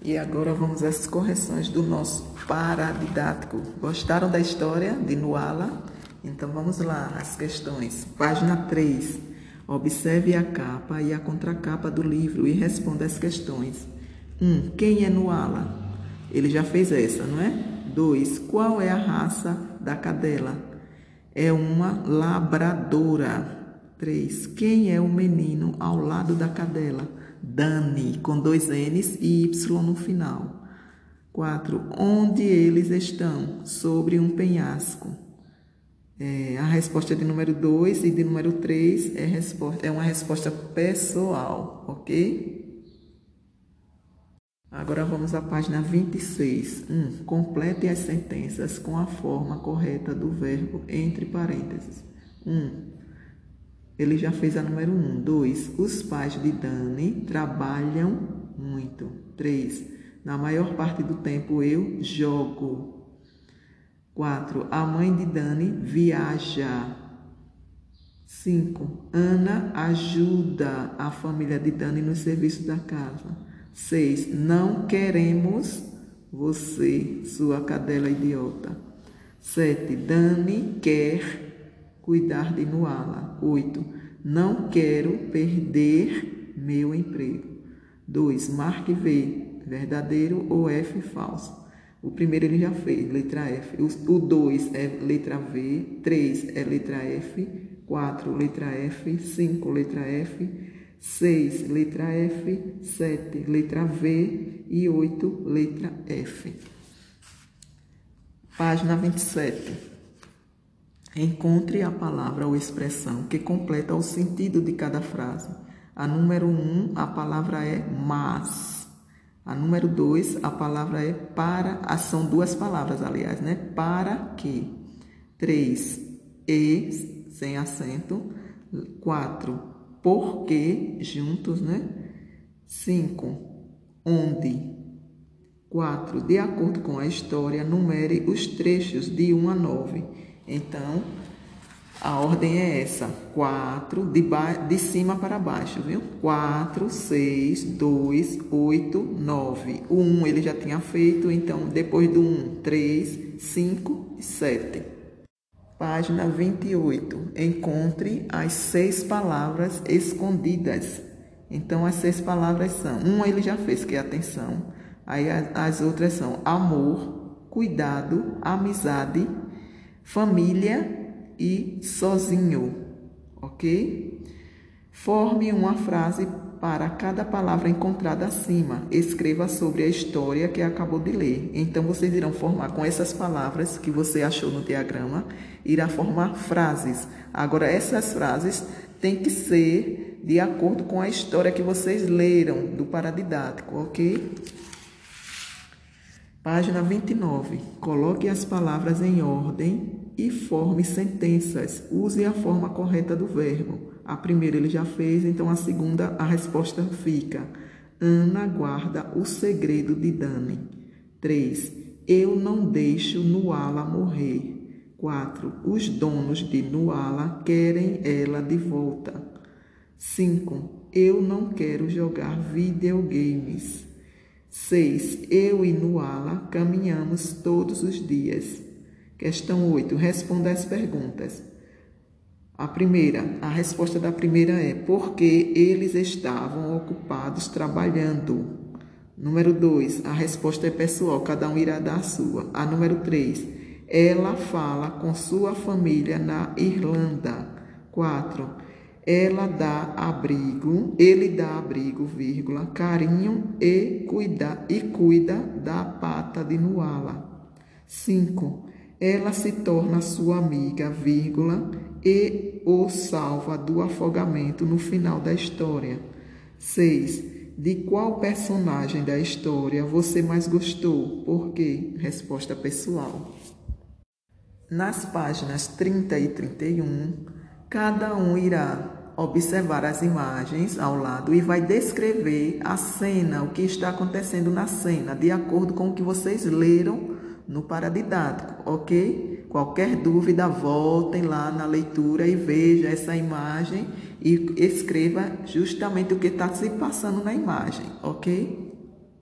E agora vamos às correções do nosso paradidático. Gostaram da história de Nuala? Então vamos lá, as questões. Página 3. Observe a capa e a contracapa do livro e responda as questões. 1. Um, quem é Nuala? Ele já fez essa, não é? 2. Qual é a raça da cadela? É uma labradora. 3. Quem é o menino ao lado da cadela? Dani, com dois N's e Y no final. 4. Onde eles estão? Sobre um penhasco. É, a resposta de número 2 e de número 3 é, resposta, é uma resposta pessoal, ok? Agora vamos à página 26. 1. Um, complete as sentenças com a forma correta do verbo entre parênteses. 1. Um, ele já fez a número 1. Um. 2. Os pais de Dani trabalham muito. 3. Na maior parte do tempo eu jogo. 4. A mãe de Dani viaja. 5. Ana ajuda a família de Dani no serviço da casa. 6. Não queremos você, sua cadela idiota. 7. Dani quer cuidar de Nuala. 8. Não quero perder meu emprego. 2. Marque V, verdadeiro ou F, falso. O primeiro ele já fez, letra F. O 2 é letra V. 3 é letra F. 4, letra F. 5, letra F. 6, letra F, 7, letra V e 8, letra F. Página 27. Encontre a palavra ou expressão que completa o sentido de cada frase. A número 1, a palavra é mas. A número 2, a palavra é para. Ah, são duas palavras, aliás, né? Para que. 3, e, sem acento. 4, porque juntos, né? 5. Onde? 4. De acordo com a história, numere os trechos de 1 a 9. Então, a ordem é essa: 4, de, de cima para baixo, viu? 4, 6, 2, 8, 9. O 1 ele já tinha feito, então depois do 1, 3, 5 e 7. Página 28. Encontre as seis palavras escondidas. Então, as seis palavras são: uma ele já fez, que é atenção. Aí as outras são amor, cuidado, amizade, família e sozinho. Ok? Forme uma frase para cada palavra encontrada acima. Escreva sobre a história que acabou de ler. Então vocês irão formar com essas palavras que você achou no diagrama, irá formar frases. Agora essas frases têm que ser de acordo com a história que vocês leram do paradidático, OK? Página 29. Coloque as palavras em ordem e forme sentenças. Use a forma correta do verbo. A primeira ele já fez, então a segunda a resposta fica. Ana guarda o segredo de Dani. 3. Eu não deixo Nuala morrer. 4. Os donos de Nuala querem ela de volta. 5. Eu não quero jogar videogames. 6. Eu e Nuala caminhamos todos os dias. Questão 8. Responda as perguntas. A primeira, a resposta da primeira é porque eles estavam ocupados trabalhando. Número 2, a resposta é pessoal, cada um irá dar a sua. A número 3, ela fala com sua família na Irlanda. 4, ela dá abrigo, ele dá abrigo, vírgula, carinho e cuida, e cuida da pata de Nuala. 5, ela se torna sua amiga, vírgula, e o salva do afogamento no final da história. 6. De qual personagem da história você mais gostou? Por quê? Resposta pessoal. Nas páginas 30 e 31, cada um irá observar as imagens ao lado e vai descrever a cena, o que está acontecendo na cena, de acordo com o que vocês leram no paradidático, ok? Qualquer dúvida, voltem lá na leitura e veja essa imagem e escreva justamente o que está se passando na imagem, ok?